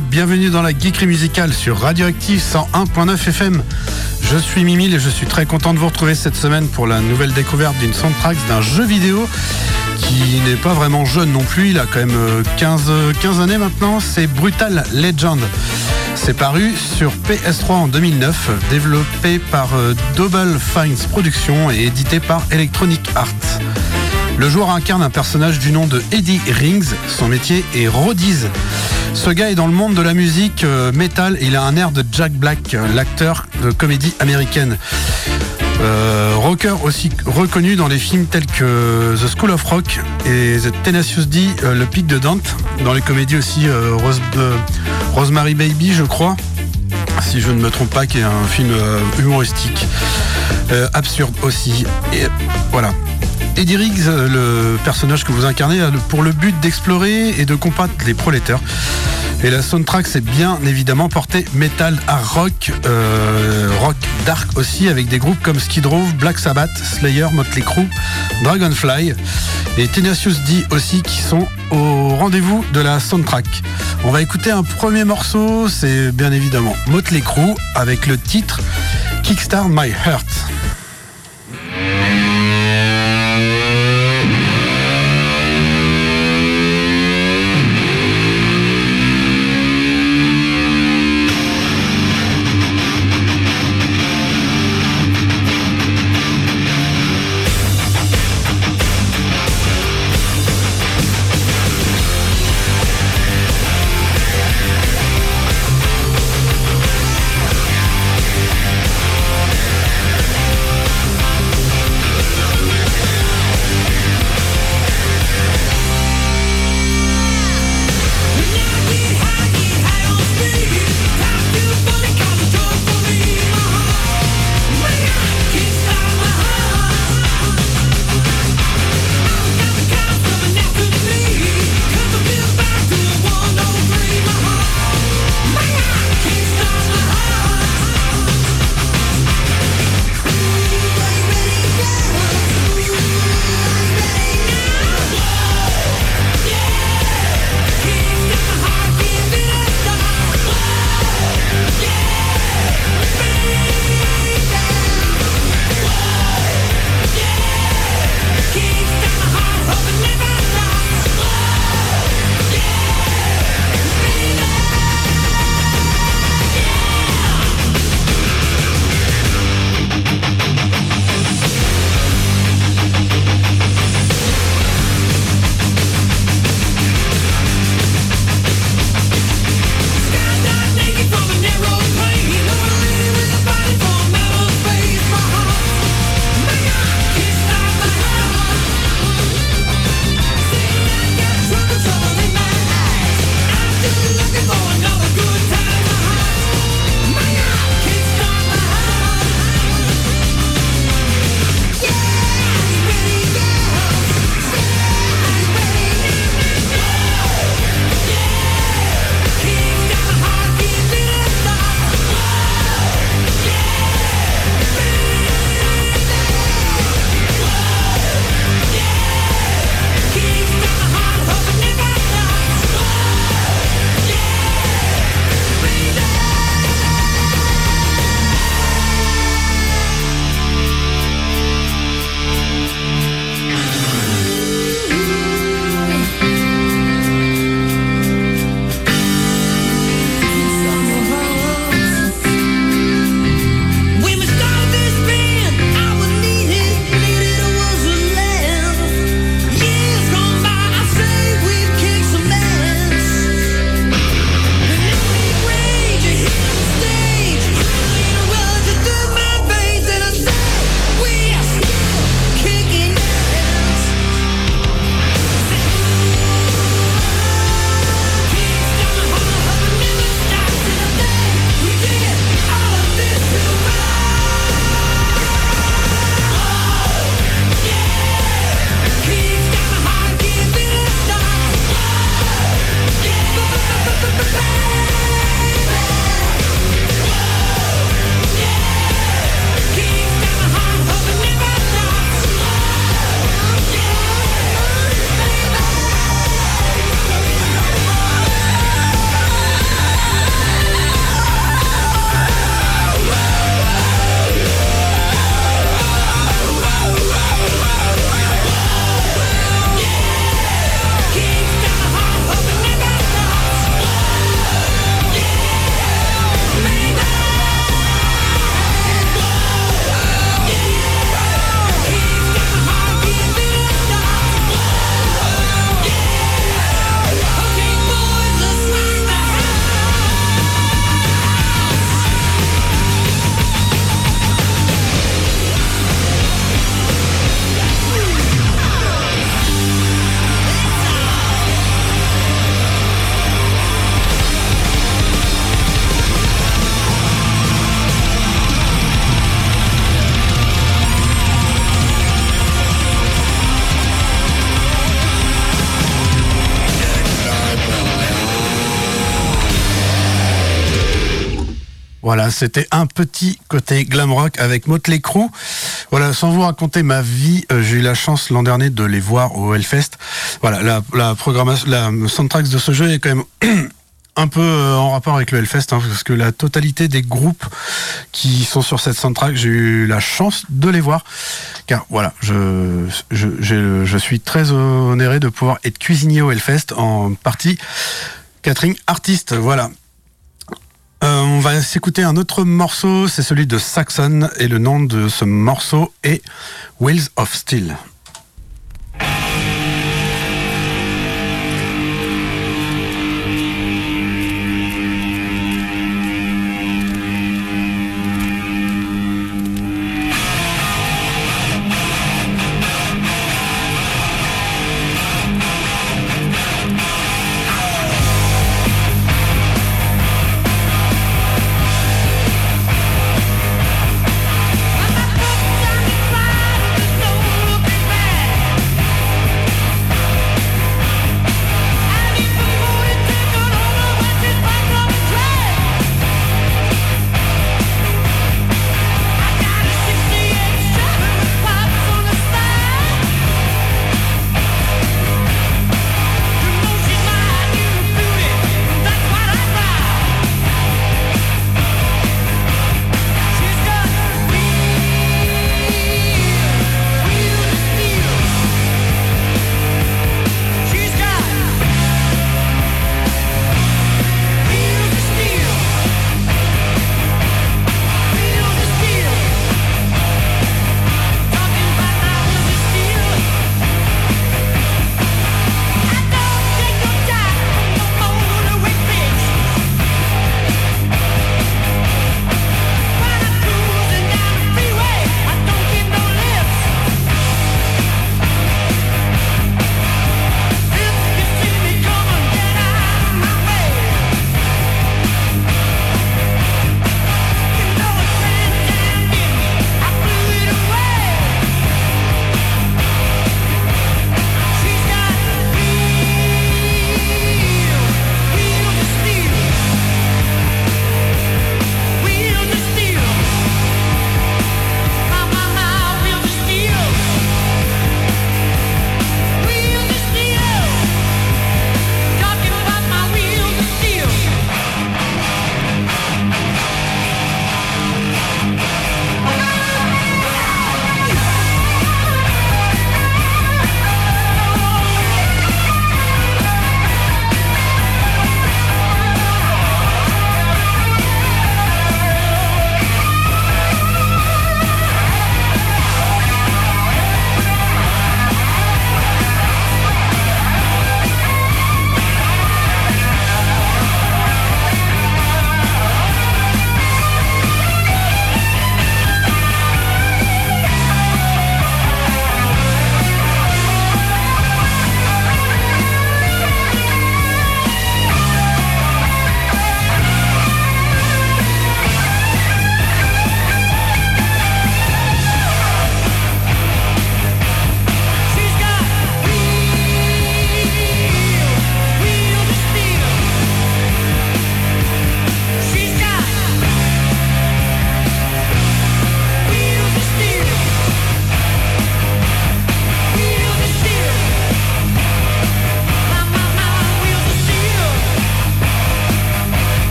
Bienvenue dans la geekerie musicale sur Radioactive 101.9 FM. Je suis Mimile et je suis très content de vous retrouver cette semaine pour la nouvelle découverte d'une soundtrack d'un jeu vidéo qui n'est pas vraiment jeune non plus, il a quand même 15, euh, 15 années maintenant, c'est Brutal Legend. C'est paru sur PS3 en 2009, développé par euh, Double Fines Productions et édité par Electronic Arts. Le joueur incarne un personnage du nom de Eddie Rings, son métier est Rodies. Ce gars est dans le monde de la musique euh, metal et il a un air de Jack Black, euh, l'acteur de comédie américaine. Euh, rocker aussi reconnu dans les films tels que The School of Rock et The Tenacious D, Le Pic de Dante, dans les comédies aussi Rosemary Baby, je crois, si je ne me trompe pas, qui est un film humoristique, absurde aussi. Et voilà. Eddie Riggs, le personnage que vous incarnez, a pour le but d'explorer et de combattre les prolétaires. Et la soundtrack, c'est bien évidemment porté metal, hard rock, euh, rock dark aussi, avec des groupes comme Skid Row, Black Sabbath, Slayer, Motley Crue, Dragonfly et Tenacious D aussi qui sont au rendez-vous de la soundtrack. On va écouter un premier morceau, c'est bien évidemment Motley Crue avec le titre Kickstart My Heart. Voilà, c'était un petit côté glam rock avec Motley Crue. Voilà, sans vous raconter ma vie, euh, j'ai eu la chance l'an dernier de les voir au Hellfest. Voilà, la, programmation, la soundtrack de ce jeu est quand même un peu euh, en rapport avec le Hellfest, hein, parce que la totalité des groupes qui sont sur cette soundtrack, j'ai eu la chance de les voir. Car voilà, je, suis très honoré de pouvoir être cuisinier au Hellfest en partie catering artiste. Voilà. Euh, on va s'écouter un autre morceau, c'est celui de Saxon, et le nom de ce morceau est Wheels of Steel.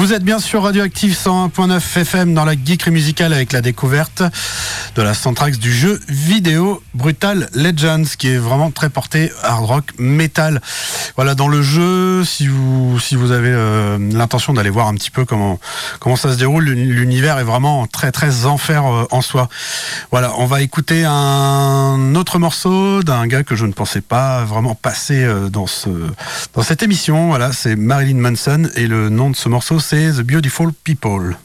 Vous êtes bien sur Radioactive 101.9 FM dans la geekerie musicale avec la découverte de la Centrax du jeu vidéo Brutal Legends qui est vraiment très porté hard rock metal. Voilà dans le jeu si vous si vous avez euh, l'intention d'aller voir un petit peu comment comment ça se déroule l'univers est vraiment très très enfer euh, en soi. Voilà, on va écouter un autre morceau d'un gars que je ne pensais pas vraiment passer euh, dans ce dans cette émission. Voilà, c'est Marilyn Manson et le nom de ce morceau c'est The Beautiful People.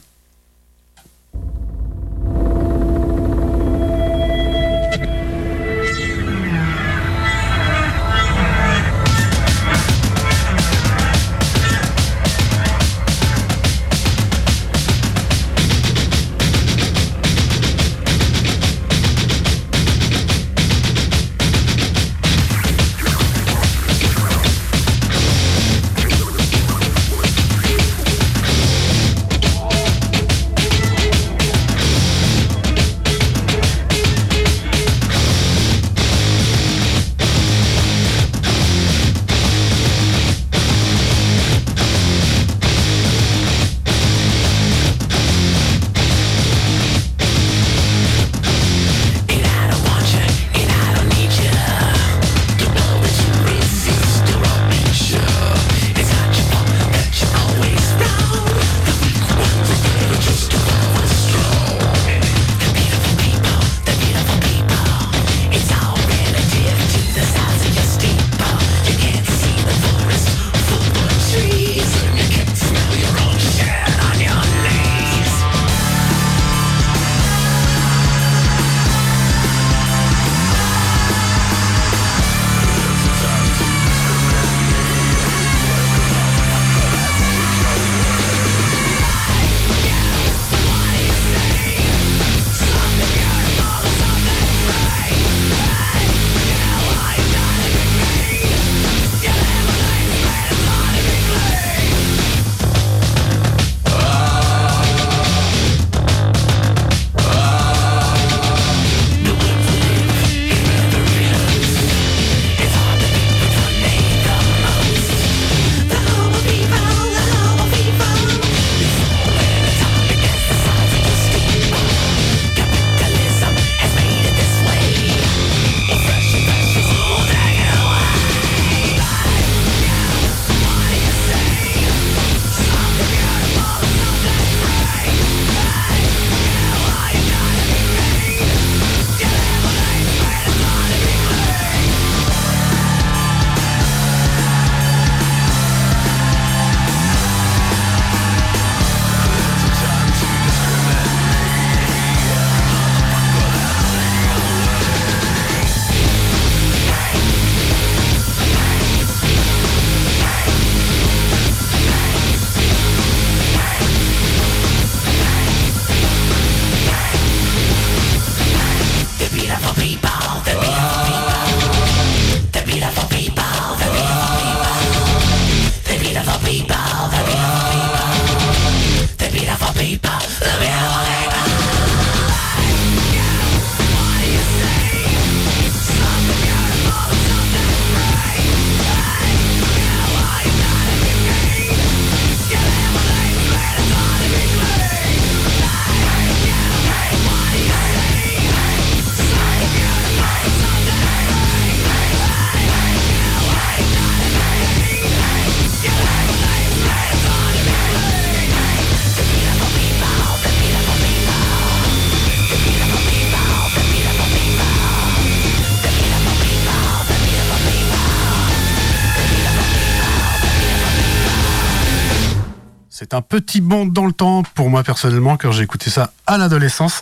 Petit bond dans le temps pour moi personnellement quand j'ai écouté ça à l'adolescence.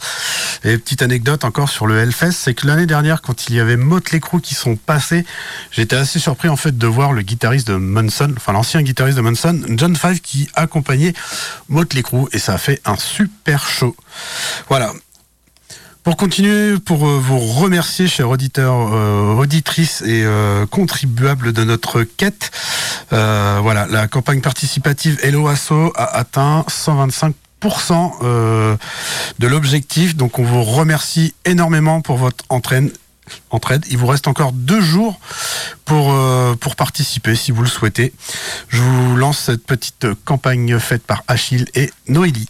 Et petite anecdote encore sur le Hellfest, c'est que l'année dernière, quand il y avait Motley Crue qui sont passés, j'étais assez surpris en fait de voir le guitariste de Munson, enfin l'ancien guitariste de Munson, John Five, qui accompagnait Motley Crue et ça a fait un super show. Voilà. Pour continuer, pour euh, vous remercier, chers auditeurs, euh, auditrices et euh, contribuables de notre quête, voilà, la campagne participative Hello Asso a atteint 125% de l'objectif. Donc on vous remercie énormément pour votre entraîne, entraide. Il vous reste encore deux jours pour, pour participer si vous le souhaitez. Je vous lance cette petite campagne faite par Achille et Noélie.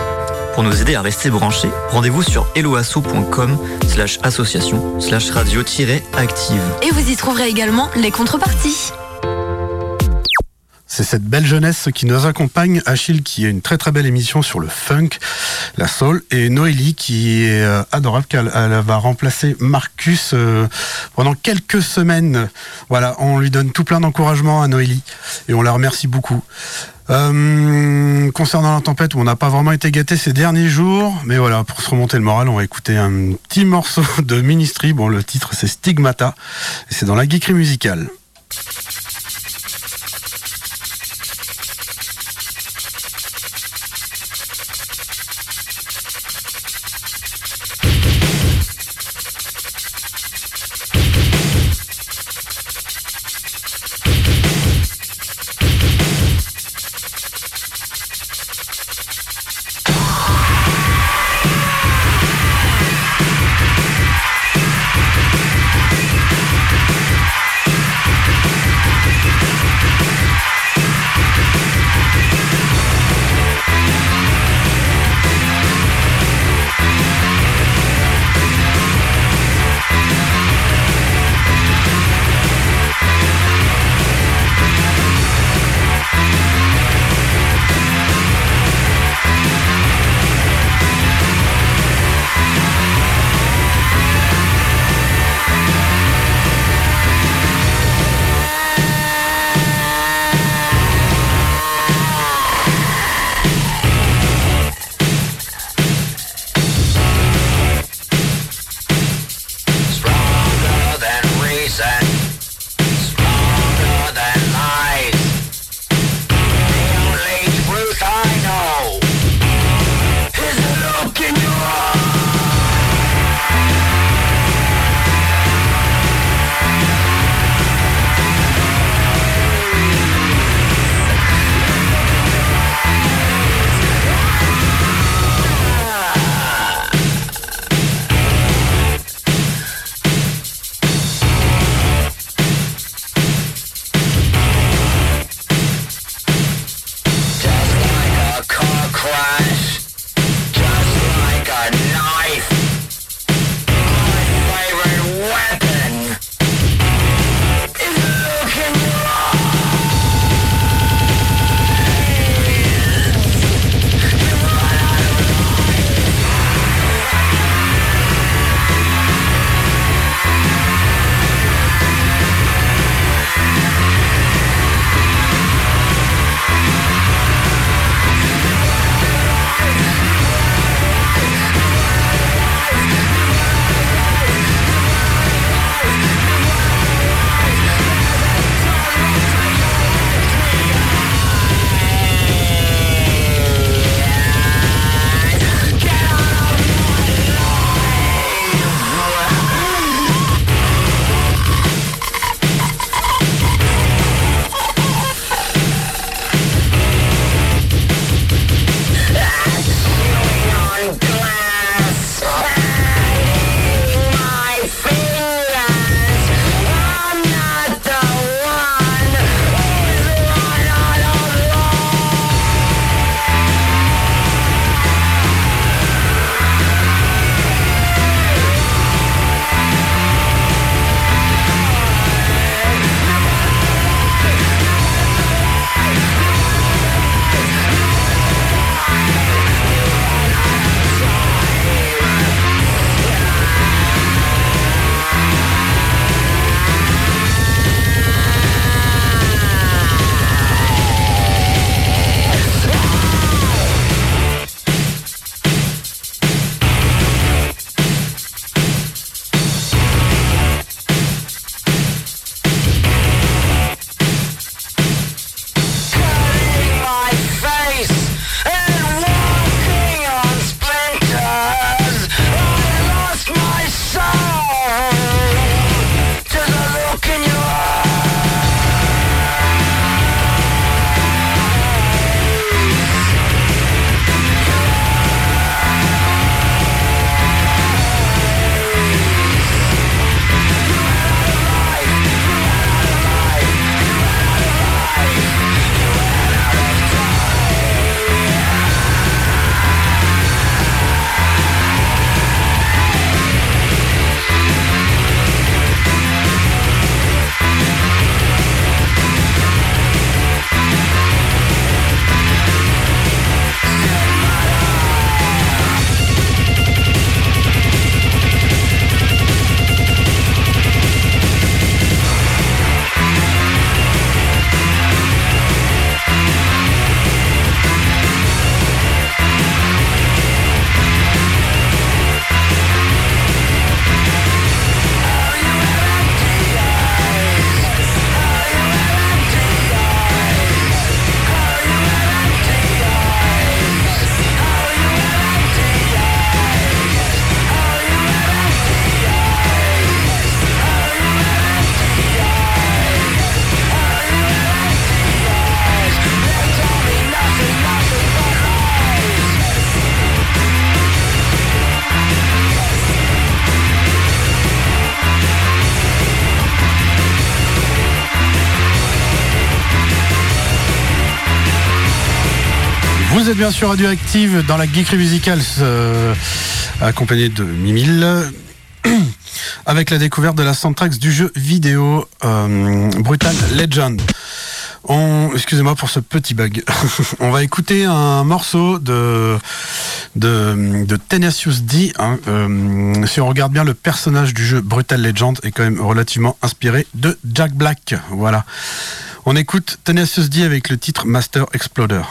Pour nous aider à rester branchés, rendez-vous sur eloasso.com slash association slash radio-active. Et vous y trouverez également les contreparties. C'est cette belle jeunesse qui nous accompagne. Achille qui a une très très belle émission sur le funk, la soul, et Noélie qui est euh, adorable, qu'elle va remplacer Marcus euh, pendant quelques semaines. Voilà, on lui donne tout plein d'encouragement à Noélie et on la remercie beaucoup. Euh, concernant la tempête, on n'a pas vraiment été gâté ces derniers jours, mais voilà, pour se remonter le moral, on va écouter un petit morceau de Ministry. Bon, le titre c'est Stigmata, et c'est dans la geekerie musicale. Radioactive dans la geekerie musicale euh, accompagné de Mimile avec la découverte de la soundtrack du jeu vidéo euh, Brutal Legend. Excusez-moi pour ce petit bug. On va écouter un morceau de, de, de Tenacious D. Hein. Euh, si on regarde bien, le personnage du jeu Brutal Legend est quand même relativement inspiré de Jack Black. Voilà. On écoute Tenacious D avec le titre Master Exploder.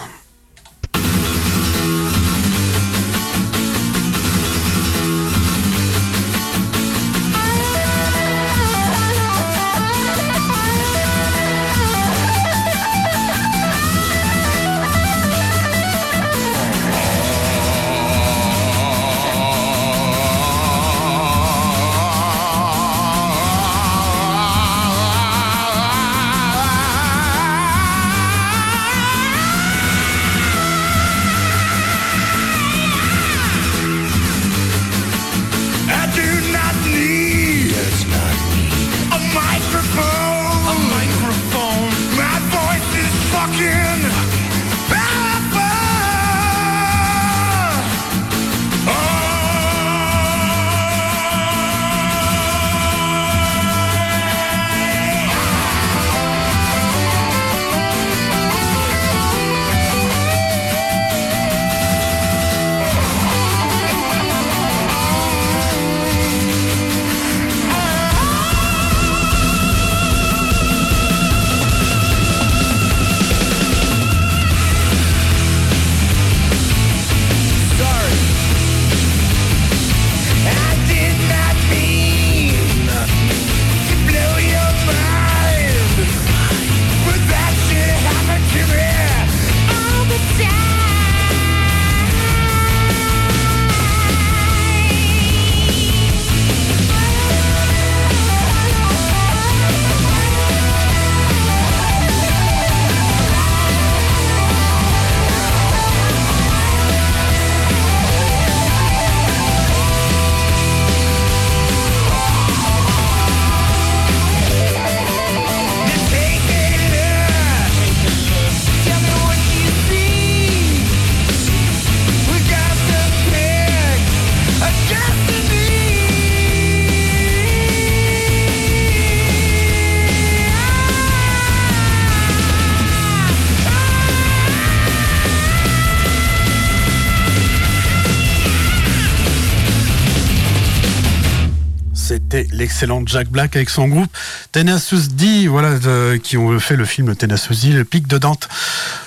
Jack Black avec son groupe Tenacious D, voilà, qui ont fait le film Tenacious D, le pic de Dante.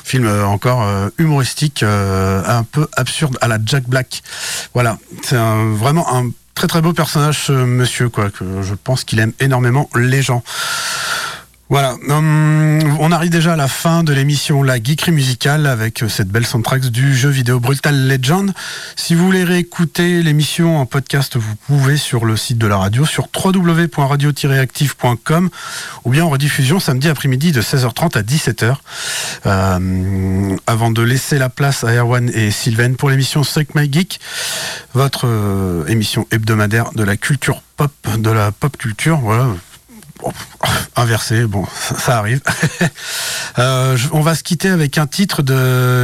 Film euh, encore euh, humoristique, euh, un peu absurde à la Jack Black. Voilà, c'est vraiment un très très beau personnage, monsieur, quoi, que je pense qu'il aime énormément les gens. Voilà, hum, on arrive déjà à la fin de l'émission La Geekerie Musicale avec euh, cette belle soundtrack du jeu vidéo Brutal Legend. Si vous voulez réécouter l'émission en podcast, vous pouvez sur le site de la radio sur www.radio-active.com ou bien en rediffusion samedi après-midi de 16h30 à 17h. Euh, avant de laisser la place à Erwan et Sylvain pour l'émission Suck My Geek, votre euh, émission hebdomadaire de la culture pop, de la pop culture, voilà inversé, bon, ça, arrive. Euh, on va se quitter avec un titre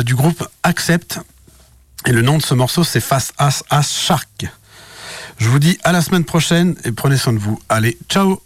du groupe Accept. Et le nom de ce morceau, c'est Face As As Shark. Je vous dis à la semaine prochaine et prenez soin de vous. Allez, ciao